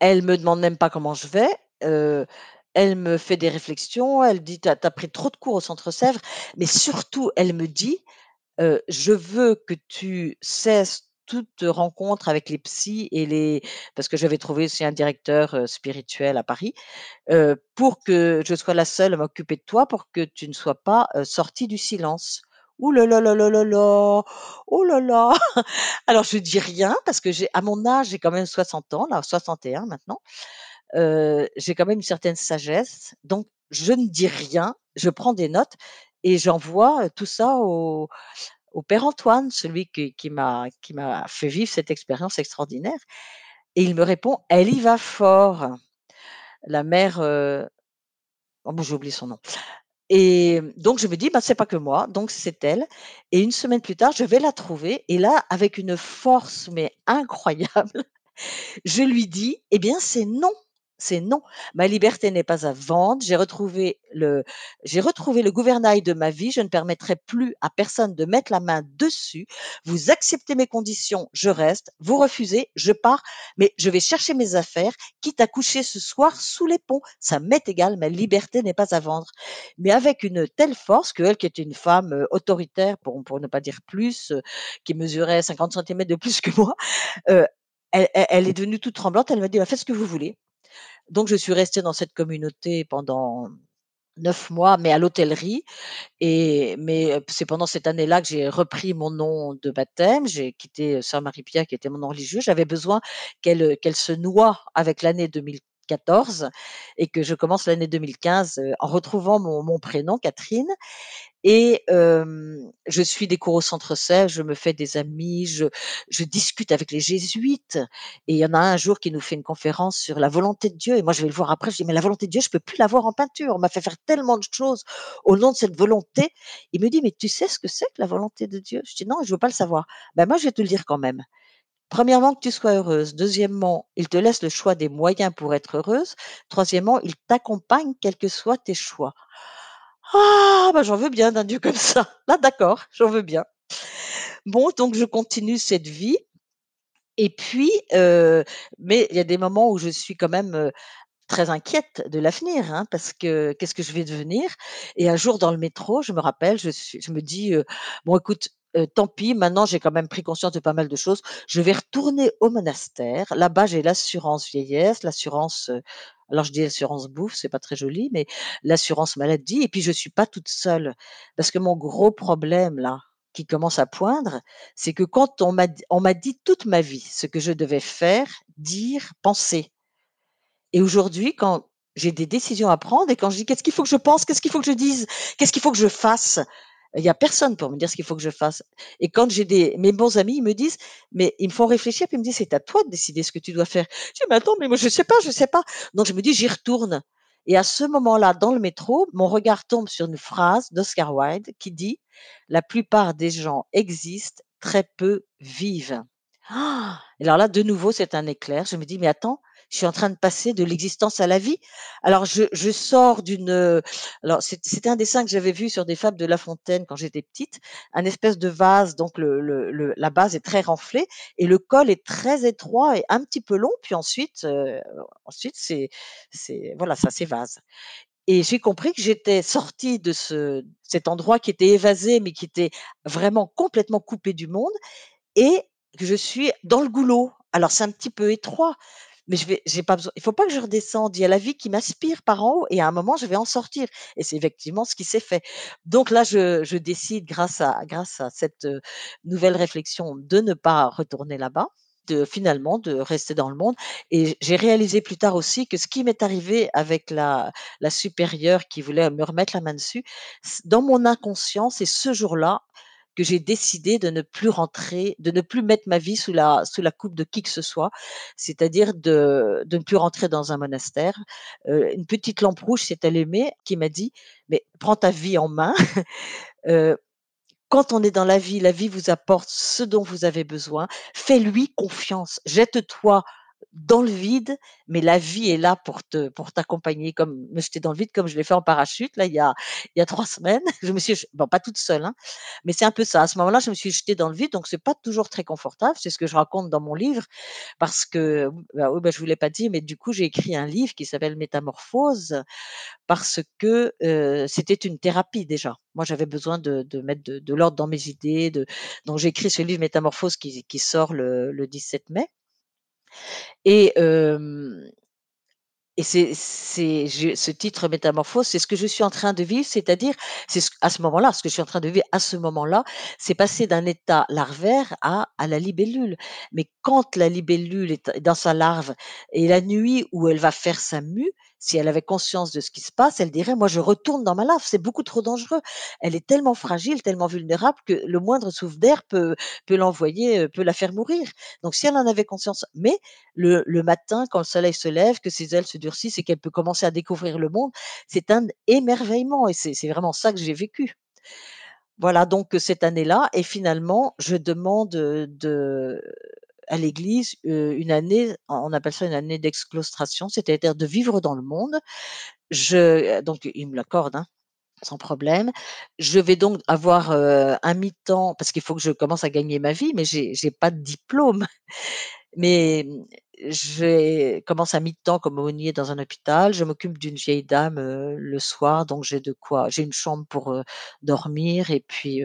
elle me demande même pas comment je vais, heu, elle me fait des réflexions, elle dit: «Tu as pris trop de cours au Centre Sèvres», mais surtout elle me dit, heu: «Je veux que tu cesses toute rencontre avec les psys et les» parce que j'avais trouvé aussi un directeur, spirituel à Paris, «pour que je sois la seule à m'occuper de toi, pour que tu ne sois pas, sortie du silence». Ouh là là là là là là! Oh là là! Alors je dis rien parce que j'ai à mon âge, j'ai quand même 60 ans là, 61 maintenant, j'ai quand même une certaine sagesse, donc je ne dis rien, je prends des notes et j'envoie, tout ça au au père Antoine, celui qui m'a fait vivre cette expérience extraordinaire. Et il me répond: «Elle y va fort». La mère, heu, oh j'ai son nom. Et donc je me dis: «Bah, c'est pas que moi, donc c'est elle» et une semaine plus tard, je vais la trouver. Et là, avec une force mais incroyable, je lui dis: «Eh bien, c'est non, c'est non. Ma liberté n'est pas à vendre. J'ai retrouvé le gouvernail de ma vie. Je ne permettrai plus à personne de mettre la main dessus. Vous acceptez mes conditions, je reste. Vous refusez, je pars. Mais je vais chercher mes affaires, quitte à coucher ce soir sous les ponts. Ça m'est égal. Ma liberté n'est pas à vendre». Mais avec une telle force qu'elle, qui était une femme, heu, autoritaire pour pour ne pas dire plus, heu, qui mesurait 50 centimètres de plus que moi, elle elle elle est devenue toute tremblante. Elle m'a dit: «Bah, faites ce que vous voulez». Donc je suis restée dans cette communauté pendant 9 mois, mais à l'hôtellerie et mais c'est pendant cette année-là que j'ai repris mon nom de baptême. J'ai quitté, sœur Marie-Pierre qui était mon nom religieux. J'avais besoin qu'elle, qu'elle se noie avec l'année 2014 et que je commence l'année 2015, heu, en retrouvant mon mon prénom Catherine et hem, je suis des cours au Centre Sèvres, je me fais des amis, je je discute avec les jésuites et il y en a un un jour qui nous fait une conférence sur la volonté de Dieu et moi je vais le voir après, je dis: «Mais la volonté de Dieu, je peux plus la voir en peinture. On m'a fait faire tellement de choses au nom de cette volonté». Il me dit: «Mais tu sais ce que c'est que la volonté de Dieu?» je dis: «Non, je veux pas le savoir». «Ben moi, je vais te le dire quand même. Premièrement, que tu sois heureuse. Deuxièmement, il te laisse le choix des moyens pour être heureuse. Troisièmement, il t'accompagne quels que soient tes choix». Ah! Bah, j'en veux bien d'un Dieu comme ça. Là, d'accord, j'en veux bien. Bon, donc je continue cette vie et puis, heu, mais il y a des moments où je suis quand même, heu, très inquiète de l'avenir, hein, parce que qu'est-ce que je vais devenir? Et un jour dans le métro, je me rappelle, je suis je me dis, heu: «Bon écoute, tant pis, maintenant j'ai quand même pris conscience de pas mal de choses. Je vais retourner au monastère. Là-bas, j'ai l'assurance vieillesse, l'assurance, heu» alors je dis assurance bouffe, c'est pas très joli, mais l'assurance maladie et puis je suis pas toute seule. Parce que mon gros problème là, qui commence à poindre, c'est que quand on m'a on m'a dit toute ma vie ce que je devais faire, dire, penser et aujourd'hui, quand j'ai des décisions à prendre et quand je dis: «Qu'est-ce qu'il faut que je pense? Qu'est-ce qu'il faut que je dise? Qu'est-ce qu'il faut que je fasse?» Il y a personne pour me dire ce qu'il faut que je fasse et quand j'ai des mes bons amis, ils me disent mais ils me font réfléchir puis ils me disent: «C'est à toi de décider ce que tu dois faire». Je dis: «Mais attends, mais moi je sais pas, je sais pas». Donc je me dis: «J'y retourne» et à ce moment-là, dans le métro, mon regard tombe sur une phrase d'Oscar Wilde qui dit: «La plupart des gens existent, très peu vivent». Ah! Alors là, de nouveau, c'est un éclair. Je me dis: «Mais attends, je suis en train de passer de l'existence à la vie». Alors je je sors d'une, heu, alors c'était un dessin que j'avais vu sur des fables de La Fontaine quand j'étais petite, un espèce de vase, donc le le le la base est très renflée et le col est très étroit et un petit peu long, puis ensuite, heu, ensuite c'est c'est voilà, ça s'évase et j'ai compris que j'étais sortie de ce cet endroit qui était évasé, mais qui était vraiment complètement coupé du monde et que je suis dans le goulot. Alors c'est un petit peu étroit, mais je vais j'ai pas besoin il faut pas que je redescende. Il y a la vie qui m'aspire par en haut et à un moment je vais en sortir et c'est effectivement ce qui s'est fait. Donc là, je décide grâce à grâce à cette, nouvelle réflexion de ne pas retourner là-bas, de finalement de rester dans le monde et j'ai réalisé plus tard aussi que ce qui m'est arrivé avec la la supérieure qui voulait me remettre la main dessus, dans mon inconscient, c'est ce jour-là que j'ai décidé de ne plus rentrer, de ne plus mettre ma vie sous la sous la coupe de qui que ce soit, c'est-à-dire de de ne plus rentrer dans un monastère. Heu, une petite lampe rouge s'est allumée qui m'a dit: «Mais prends ta vie en main, heu, quand on est dans la vie, la vie vous apporte ce dont vous avez besoin, fais-lui confiance, jette-toi dans le vide, mais la vie est là pour te pour t'accompagner comme me jeter dans le vide comme je l'ai fait en parachute là il y a il y a 3 semaines. Je me suis bon pas toute seule hein, mais c'est un peu ça. À ce moment-là, je me suis jetée dans le vide donc c'est pas toujours très confortable, c'est ce que je raconte dans mon livre parce que bah, oui, bah, je vous l'ai pas dit mais du coup, j'ai écrit un livre qui s'appelle Métamorphose parce que, heu, c'était une thérapie déjà. Moi, j'avais besoin de de mettre de de l'ordre dans mes idées, de donc j'ai écrit ce livre Métamorphose qui qui sort le le 17 mai et et ce titre métamorphose, c'est ce que je suis en train de vivre, c'est-à-dire, c'est ce à ce moment-là, ce que je suis en train de vivre à ce moment-là, c'est passer d'un état larvaire à à la libellule. Mais quand la libellule est dans sa larve et la nuit où elle va faire sa mue, si elle avait conscience de ce qui se passe, elle dirait: «Moi, je retourne dans ma larve, c'est beaucoup trop dangereux». Elle est tellement fragile, tellement vulnérable que le moindre souffle d'air peut peut l'envoyer, heu, peut la faire mourir. Donc si elle en avait conscience mais le le matin quand le soleil se lève, que ses ailes se durcissent et qu'elle peut commencer à découvrir le monde, c'est un émerveillement et c'est vraiment ça que j'ai vécu. Voilà donc cette année-là et finalement je demande, heu, de à l'église, une année, on appelle ça une année d'exclostration, c'est-à-dire de vivre dans le monde. Je donc ils me l'accordent, hein, sans problème. Je vais donc avoir, un mi-temps parce qu'il faut que je commence à gagner ma vie, mais j'ai j'ai pas de diplôme. Mais, mmh, je commence à mi-temps comme aumônier dans un hôpital. Je m'occupe d'une vieille dame, le soir, donc j'ai de quoi j'ai une chambre pour, dormir et puis,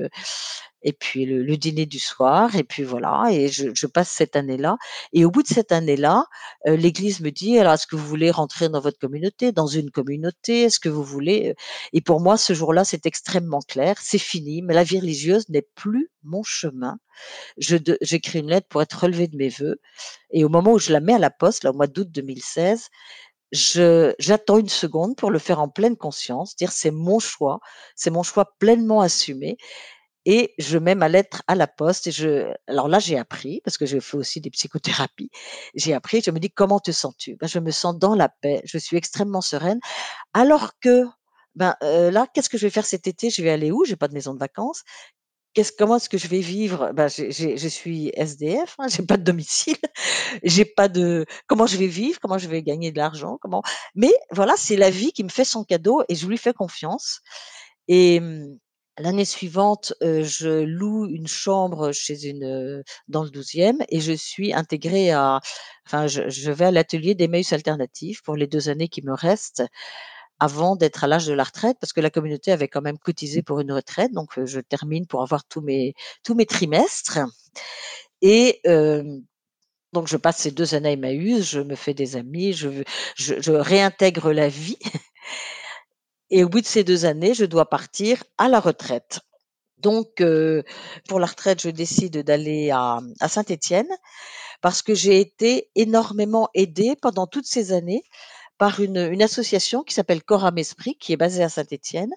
et puis le le dîner du soir et puis voilà et je je passe cette année-là et au bout de cette année-là, heu, l'église me dit: «Alors est-ce que vous voulez rentrer dans votre communauté, dans une communauté? Est-ce que vous voulez?» heu et pour moi ce jour-là, c'est extrêmement clair, c'est fini, mais la vie religieuse n'est plus mon chemin. J'écris une lettre pour être relevée de mes vœux et au moment où je la mets à la poste, là, au mois d'août 2016, je j'attends une seconde pour le faire en pleine conscience, dire: «C'est mon choix, c'est mon choix pleinement assumé» et je mets ma lettre à la poste et je alors là, j'ai appris, parce que je fais aussi des psychothérapies, j'ai appris, je me dis: «Comment te sens-tu?» ben, je me sens dans la paix, je suis extrêmement sereine, alors que, ben, heu, là, qu'est-ce que je vais faire cet été? Je vais aller où? J'ai pas de maison de vacances. Qu'est-ce comment est-ce que je vais vivre? Ben, j'ai j'ai je suis SDF, hein, j'ai pas de domicile, j'ai pas de comment je vais vivre? Comment je vais gagner de l'argent? Comment? Mais voilà, c'est la vie qui me fait son cadeau et je lui fais confiance et mmh, l'année suivante, heu, je loue une chambre chez une, dans le 12e et je suis intégrée à enfin, je je vais à l'atelier d'Emmaüs Alternatif pour les 2 années qui me restent avant d'être à l'âge de la retraite parce que la communauté avait quand même cotisé pour une retraite. Donc je termine pour avoir tous mes tous mes trimestres et hem, donc je passe ces 2 années à Emmaüs, je me fais des amis, je je je réintègre la vie et au bout de ces 2 années, je dois partir à la retraite. Donc heu, pour la retraite, je décide d'aller à Saint-Étienne parce que j'ai été énormément aidée pendant toutes ces années par une, une association qui s'appelle Corps âme esprit, qui est basée à Saint-Étienne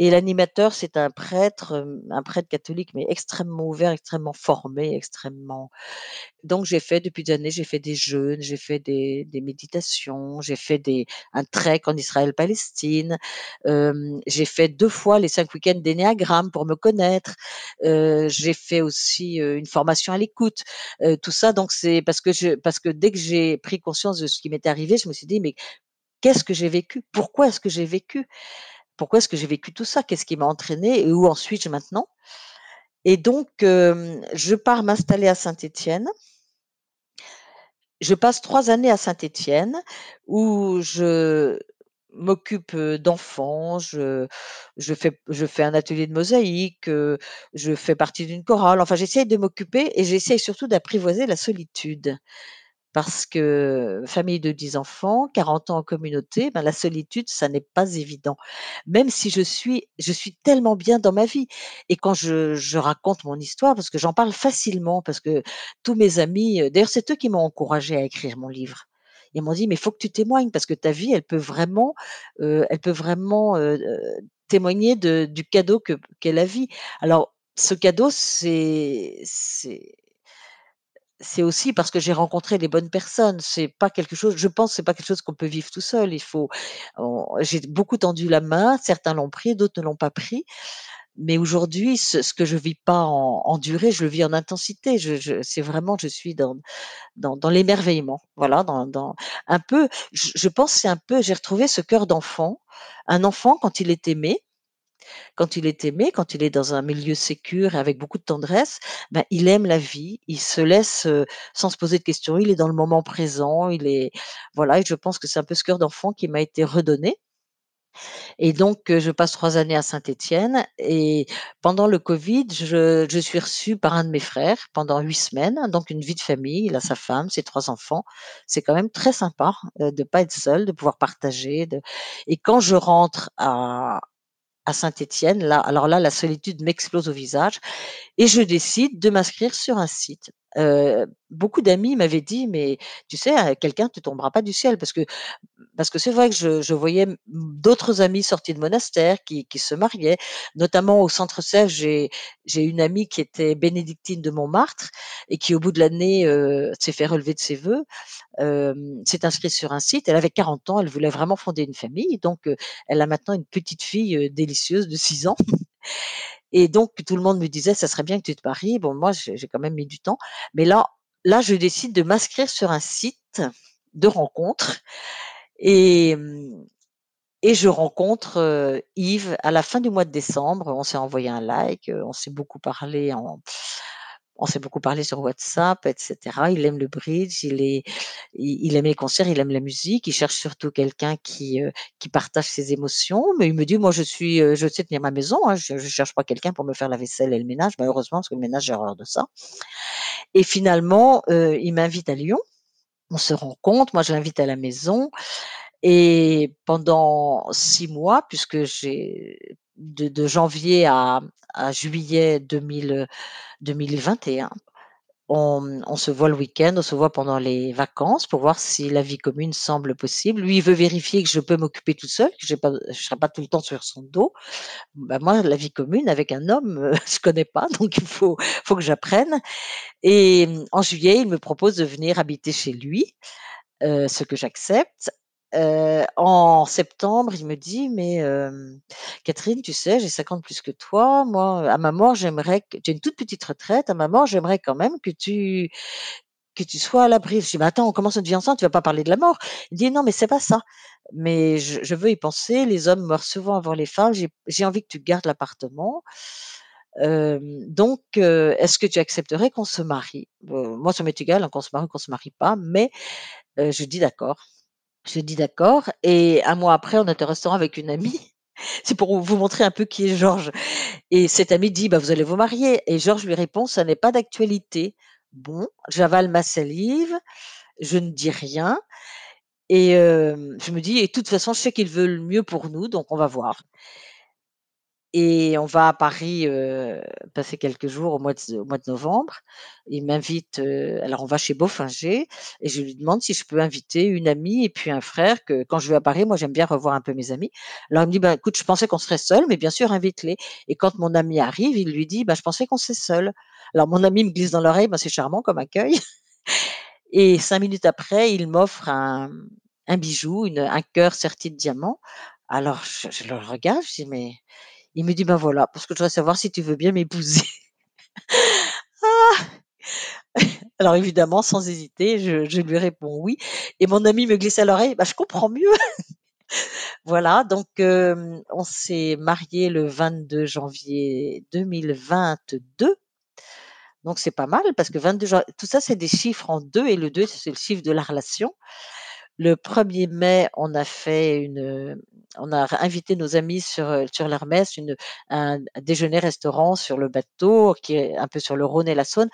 et l'animateur, c'est un prêtre, un prêtre catholique, mais extrêmement ouvert, extrêmement formé, extrêmement donc j'ai fait depuis des années, j'ai fait des jeûnes, j'ai fait des des méditations, j'ai fait des un trek en Israël-Palestine, hem, j'ai fait 2 fois les 5 week-ends d'énéagramme pour me connaître, heu, j'ai fait aussi, une formation à l'écoute, heu, tout ça donc c'est parce que je parce que dès que j'ai pris conscience de ce qui m'était arrivé, je me suis dit: «Mais qu'est-ce que j'ai vécu? Pourquoi est-ce que j'ai vécu? Pourquoi est-ce que j'ai vécu tout ça? Qu'est-ce qui m'a entraînée et où en suis-je maintenant?» et donc je pars m'installer à Saint-Étienne je passe 3 années à Saint-Étienne où je m'occupe, d'enfants, je fais je fais un atelier de mosaïque, je fais partie d'une chorale, enfin j'essaye de m'occuper et j'essaye surtout d'apprivoiser la solitude. Parce que famille de 10 enfants, 40 ans en communauté, ben, la solitude, ça n'est pas évident. Même si je suis je suis tellement bien dans ma vie et quand je je raconte mon histoire, parce que j'en parle facilement, parce que tous mes amis, heu d'ailleurs, c'est eux qui m'ont encouragée à écrire mon livre. Ils m'ont dit: «Mais faut que tu témoignes parce que ta vie, elle peut vraiment, heu, elle peut vraiment, heu, témoigner de du cadeau que qu'est la vie». Alors ce cadeau, c'est c'est c'est aussi parce que j'ai rencontré les bonnes personnes. C'est pas quelque chose je pense, c'est pas quelque chose qu'on peut vivre tout seul. Il faut j'ai beaucoup tendu la main, certains l'ont pris, d'autres ne l'ont pas pris. mais aujourd'hui, ce, que je vis pas en, en, durée, je le vis en intensité. Je, je c'est vraiment, je suis dans dans, dans l'émerveillement. Voilà, dans, dans un peu. Je, je pense c'est un peu. J'ai retrouvé ce cœur d'enfant. Un enfant quand il est aimé, quand il est aimé, quand il est dans un milieu sécure et avec beaucoup de tendresse, ben, il aime la vie, il se laisse sans se poser de questions, il est dans le moment présent, il est voilà. Et je pense que c'est un peu ce cœur d'enfant qui m'a été redonné. Et donc, je passe trois années à Saint-Étienne et pendant le Covid, je, suis reçue par un de mes frères pendant huit semaines, donc une vie de famille. Il a sa femme, ses trois enfants. C'est quand même très sympa de pas être seul, de pouvoir partager. Et quand je rentre à, à Saint-Étienne, là, alors là, la solitude m'explose au visage et je décide de m'inscrire sur un site. Beaucoup d'amis m'avaient dit, mais tu sais, quelqu'un ne tombera pas du ciel parce que parce que c'est vrai que je, je voyais d'autres amis sortis de monastères qui, qui se mariaient, notamment au centre Sèvres. J'ai j'ai une amie qui était bénédictine de Montmartre et qui au bout de l'année euh, s'est fait relever de ses vœux, euh, s'est inscrite sur un site. Elle avait 40 ans, elle voulait vraiment fonder une famille, donc elle a maintenant une petite fille délicieuse de 6 ans. Et donc, tout le monde me disait, ça serait bien que tu te maries. Bon, moi, j'ai quand même mis du temps. Mais là, là, je décide de m'inscrire sur un site de rencontre. Et, et je rencontre euh, Yves à la fin du mois de décembre. On s'est envoyé un like, euh, on s'est beaucoup parlé en, on s'est beaucoup parlé sur WhatsApp, etc. Il aime le bridge, il est, il, aime les concerts, il aime la musique. Il cherche surtout quelqu'un qui euh, qui partage ses émotions. Mais il me dit, moi, je suis, euh, je sais tenir ma maison. Hein, je, je cherche pas quelqu'un pour me faire la vaisselle et le ménage. Malheureusement, parce que le ménage, j'ai horreur de ça. Et finalement, euh, il m'invite à Lyon. On se rencontre. Moi, je l'invite à la maison. Et pendant six mois, puisque j'ai de, janvier à, juillet 2000, 2021. On, se voit le week-end, on se voit pendant les vacances pour voir si la vie commune semble possible. Lui, veut vérifier que je peux m'occuper tout seul, que je ne serai pas tout le temps sur son dos. Ben moi, la vie commune avec un homme, je connais pas, donc il faut, faut que j'apprenne. Et en juillet, il me propose de venir habiter chez lui, euh, ce que j'accepte. En septembre, il me dit: «Mais, Catherine, tu sais, j'ai 50 plus que toi. Moi, à ma mort, j'aimerais que tu une toute petite retraite. À ma mort, j'aimerais quand même que tu que tu sois à l'abri». Je dis: «Mais attends, on commence notre vie ensemble, tu vas pas parler de la mort?» il dit: «Non, mais c'est pas ça. Mais je veux y penser. Les hommes meurent souvent avant les femmes. J'ai j'ai envie que tu gardes l'appartement. Donc, est-ce que tu accepterais qu'on se marie?» Moi, ça m'est égal, hein, qu'on se marie ou qu'on se marie pas, mais, je dis: «D'accord». Je dis: «D'accord» et un mois après, on est au restaurant avec une amie. C'est pour vous montrer un peu qui est Georges et cette amie dit: «Bah, vous allez vous marier» et Georges lui répond: «Ça n'est pas d'actualité». Bon, j'avale ma salive, je ne dis rien et hem, je me dis: «Et de toute façon, je sais qu'il veut le mieux pour nous, donc on va voir». Et on va à Paris, heu, passer quelques jours au mois de au mois de novembre. Il m'invite, heu, alors on va chez Beaufinger et je lui demande si je peux inviter une amie et puis un frère que quand je vais à Paris, moi j'aime bien revoir un peu mes amis. Alors il me dit: «Ben écoute, je pensais qu'on serait seuls, mais bien sûr invite-les» et quand mon ami arrive, il lui dit: «Bah je pensais qu'on serait seuls». Alors mon ami me glisse dans l'oreille, ben c'est charmant comme accueil et cinq minutes après, il m'offre un un bijou, une un cœur serti de diamants. Alors je je le regarde, je dis: «Mais» Il me dit: «Ben voilà, parce que je voudrais savoir si tu veux bien m'épouser». Ah! Alors évidemment, sans hésiter, je lui réponds: «Oui» et mon ami me glisse à l'oreille: «Bah, je comprends mieux». Voilà, donc hem, on s'est mariés le 22 janvier 2022. Donc c'est pas mal parce que 22 jan tout ça, c'est des chiffres en 2 et le 2, c'est le chiffre de la relation. Le 1er mai, on a fait une, on a invité nos amis sur, heu, sur l'Hermès, un déjeuner-restaurant sur le bateau qui est un peu sur le Rhône et la Saône.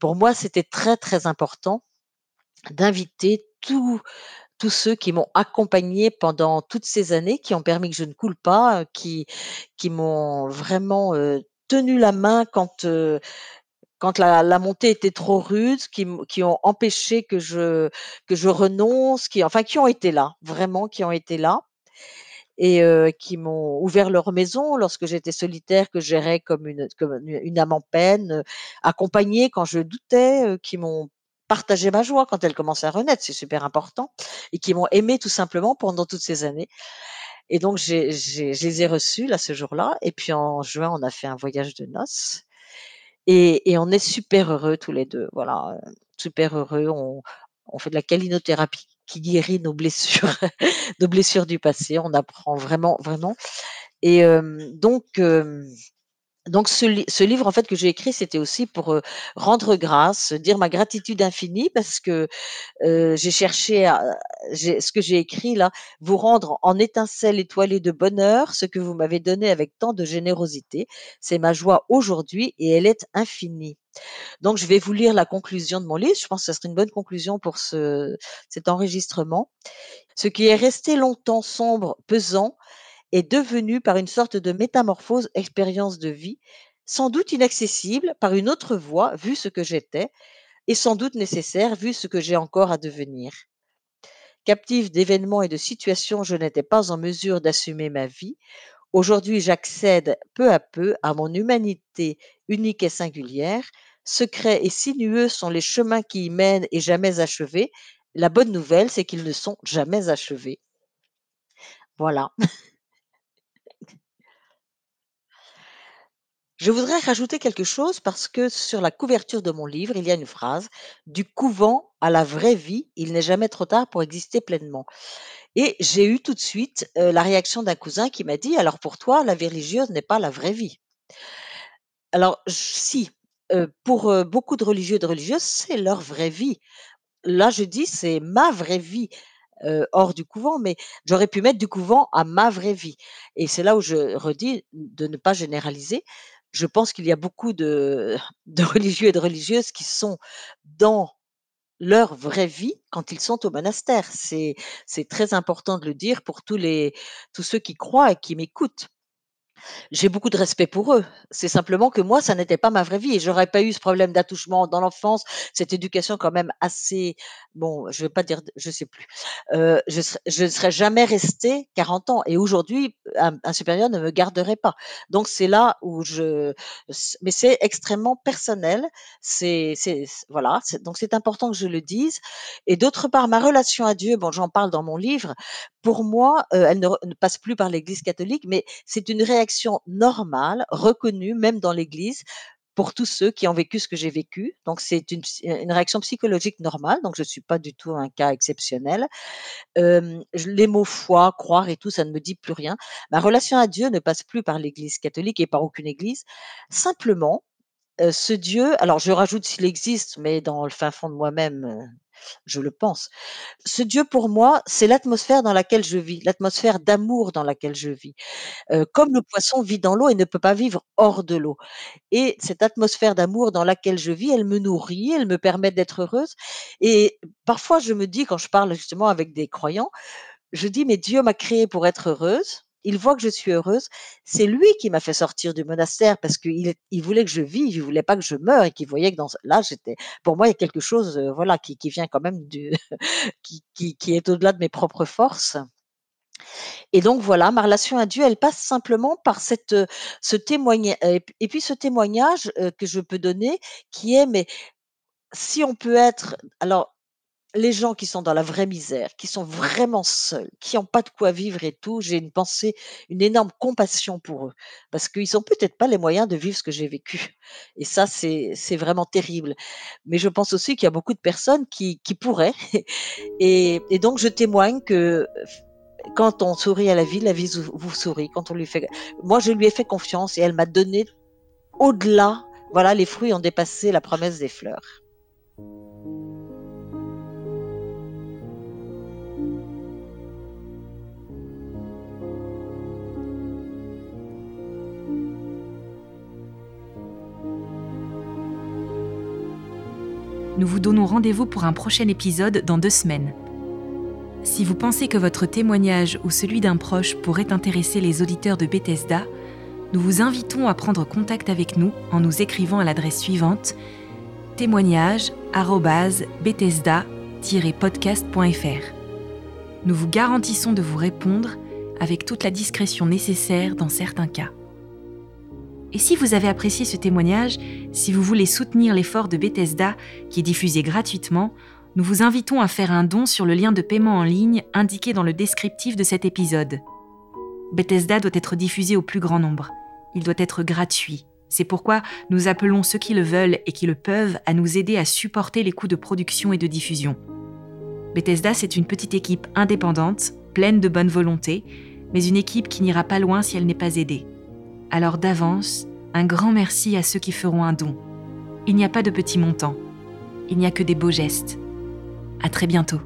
Pour moi, c'était très, très important d'inviter tous tous ceux qui m'ont accompagnée pendant toutes ces années, qui ont permis que je ne coule pas, heu, qui qui m'ont vraiment, heu, tenu la main quand, quand la la montée était trop rude, qui qui ont empêché que je que je renonce, qui enfin qui ont été là, vraiment qui ont été là et heu, qui m'ont ouvert leur maison lorsque j'étais solitaire, que je gérais comme une comme une âme en peine, heu, accompagnée quand je doutais, heu, qui m'ont partagé ma joie quand elle commençait à renaître, c'est super important et qui m'ont aimée tout simplement pendant toutes ces années Et donc, j'ai, j'ai, je les ai reçus là ce jour-là. Et puis en juin, on a fait un voyage de noces. Et, et on est super heureux tous les deux. Voilà, euh, super heureux. On, on fait de la calinothérapie qui guérit nos blessures, nos blessures du passé. On apprend vraiment, vraiment. Et euh, donc, euh, donc ce, ce livre en fait que j'ai écrit, c'était aussi pour euh, rendre grâce, dire ma gratitude infinie parce que euh, j'ai cherché à, ce que j'ai écrit là, vous rendre en étincelle étoilée de bonheur ce que vous m'avez donné avec tant de générosité. C'est ma joie aujourd'hui et elle est infinie. Donc je vais vous lire la conclusion de mon livre. Je pense que ce serait une bonne conclusion pour ce, cet enregistrement. Ce qui est resté longtemps sombre, pesant, est devenu par une sorte de métamorphose expérience de vie, sans doute inaccessible par une autre voie vu ce que j'étais, et sans doute nécessaire vu ce que j'ai encore à devenir. Captive d'événements et de situations, je n'étais pas en mesure d'assumer ma vie. Aujourd'hui, j'accède peu à peu à mon humanité unique et singulière. Secrets et sinueux sont les chemins qui y mènent et jamais achevés. La bonne nouvelle, c'est qu'ils ne sont jamais achevés. Voilà. Je voudrais rajouter quelque chose parce que sur la couverture de mon livre, il y a une phrase Du couvent à la vraie vie, il n'est jamais trop tard pour exister pleinement. Et j'ai eu tout de suite euh, la réaction d'un cousin qui m'a dit Alors pour toi, la vie religieuse n'est pas la vraie vie. Alors, si, euh, pour euh, beaucoup de religieux et de religieuses, c'est leur vraie vie. Là, je dis c'est ma vraie vie hors du couvent, mais j'aurais pu mettre du couvent à ma vraie vie et c'est là où je redis de ne pas généraliser. Je pense qu'il y a beaucoup de religieux et de religieuses qui sont dans leur vraie vie quand ils sont au monastère. C'est très important de le dire pour tous ceux qui croient et qui m'écoutent. J'ai beaucoup de respect pour eux. C'est simplement que moi, ça n'était pas ma vraie vie et j'aurais pas eu ce problème d'attouchement dans l'enfance, cette éducation quand même assez bon, je vais pas dire je sais plus. Heu, je je ne serais jamais restée 40 ans et aujourd'hui, un un supérieur ne me garderait pas. Donc c'est là où je mais c'est extrêmement personnel. C'est voilà, donc c'est important que je le dise et d'autre part, ma relation à Dieu, bon, j'en parle dans mon livre, pour moi, heu, elle ne ne passe plus par l'Église catholique, mais c'est une réaction normale, reconnue même dans l'Église, pour tous ceux qui ont vécu ce que j'ai vécu. Donc c'est une réaction psychologique normale, donc je ne suis pas du tout un cas exceptionnel. Les mots foi, croire et tout, ça ne me dit plus rien. Ma relation à Dieu ne passe plus par l'Église catholique et par aucune église. Simplement, heu, ce Dieu alors je rajoute s'il existe, mais dans le fin fond de moi-même, heu, je le pense. Ce Dieu pour moi, c'est l'atmosphère dans laquelle je vis, l'atmosphère d'amour dans laquelle je vis. Heu, comme le poisson vit dans l'eau et ne peut pas vivre hors de l'eau et cette atmosphère d'amour dans laquelle je vis, elle me nourrit, elle me permet d'être heureuse et parfois je me dis quand je parle justement avec des croyants, je dis: «Mais Dieu m'a créée pour être heureuse, il voit que je suis heureuse, c'est lui qui m'a fait sortir du monastère parce qu'il il voulait que je vive, il voulait pas que je meure et qu'il voyait que dans là j'étais pour moi il y a quelque chose, heu, voilà qui vient quand même du qui qui est au-delà de mes propres forces. Et donc voilà, ma relation à Dieu, elle passe simplement par cette, heu, ce témoignage et p et puis ce témoignage, que je peux donner qui est mais si on peut être alors les gens qui sont dans la vraie misère, qui sont vraiment seuls, qui ont pas de quoi vivre et tout, j'ai une pensée, une énorme compassion pour eux. Parce qu'ils ont peut-être pas les moyens de vivre ce que j'ai vécu et ça, c'est vraiment terrible. Mais je pense aussi qu'il y a beaucoup de personnes qui qui pourraient et et donc je témoigne que quand on sourit à la vie, la vie vous sourit. Quand on lui fait moi, je lui ai fait confiance et elle m'a donné au-delà voilà, les fruits ont dépassé la promesse des fleurs. Nous vous donnons rendez-vous pour un prochain épisode dans deux semaines. Si vous pensez que votre témoignage ou celui d'un proche pourrait intéresser les auditeurs de Bethesda, nous vous invitons à prendre contact avec nous en nous écrivant à l'adresse suivante témoignage@bethesda-podcast.fr. Nous vous garantissons de vous répondre avec toute la discrétion nécessaire dans certains cas. Et si vous avez apprécié ce témoignage, si vous voulez soutenir l'effort de Bethesda qui est diffusé gratuitement, nous vous invitons à faire un don sur le lien de paiement en ligne indiqué dans le descriptif de cet épisode. Bethesda doit être diffusé au plus grand nombre. Il doit être gratuit. C'est pourquoi nous appelons ceux qui le veulent et qui le peuvent à nous aider à supporter les coûts de production et de diffusion. Bethesda, c'est une petite équipe indépendante, pleine de bonne volonté, mais une équipe qui n'ira pas loin si elle n'est pas aidée. Alors d'avance, un grand merci à ceux qui feront un don. Il n'y a pas de petits montants. Il n'y a que des beaux gestes. À très bientôt.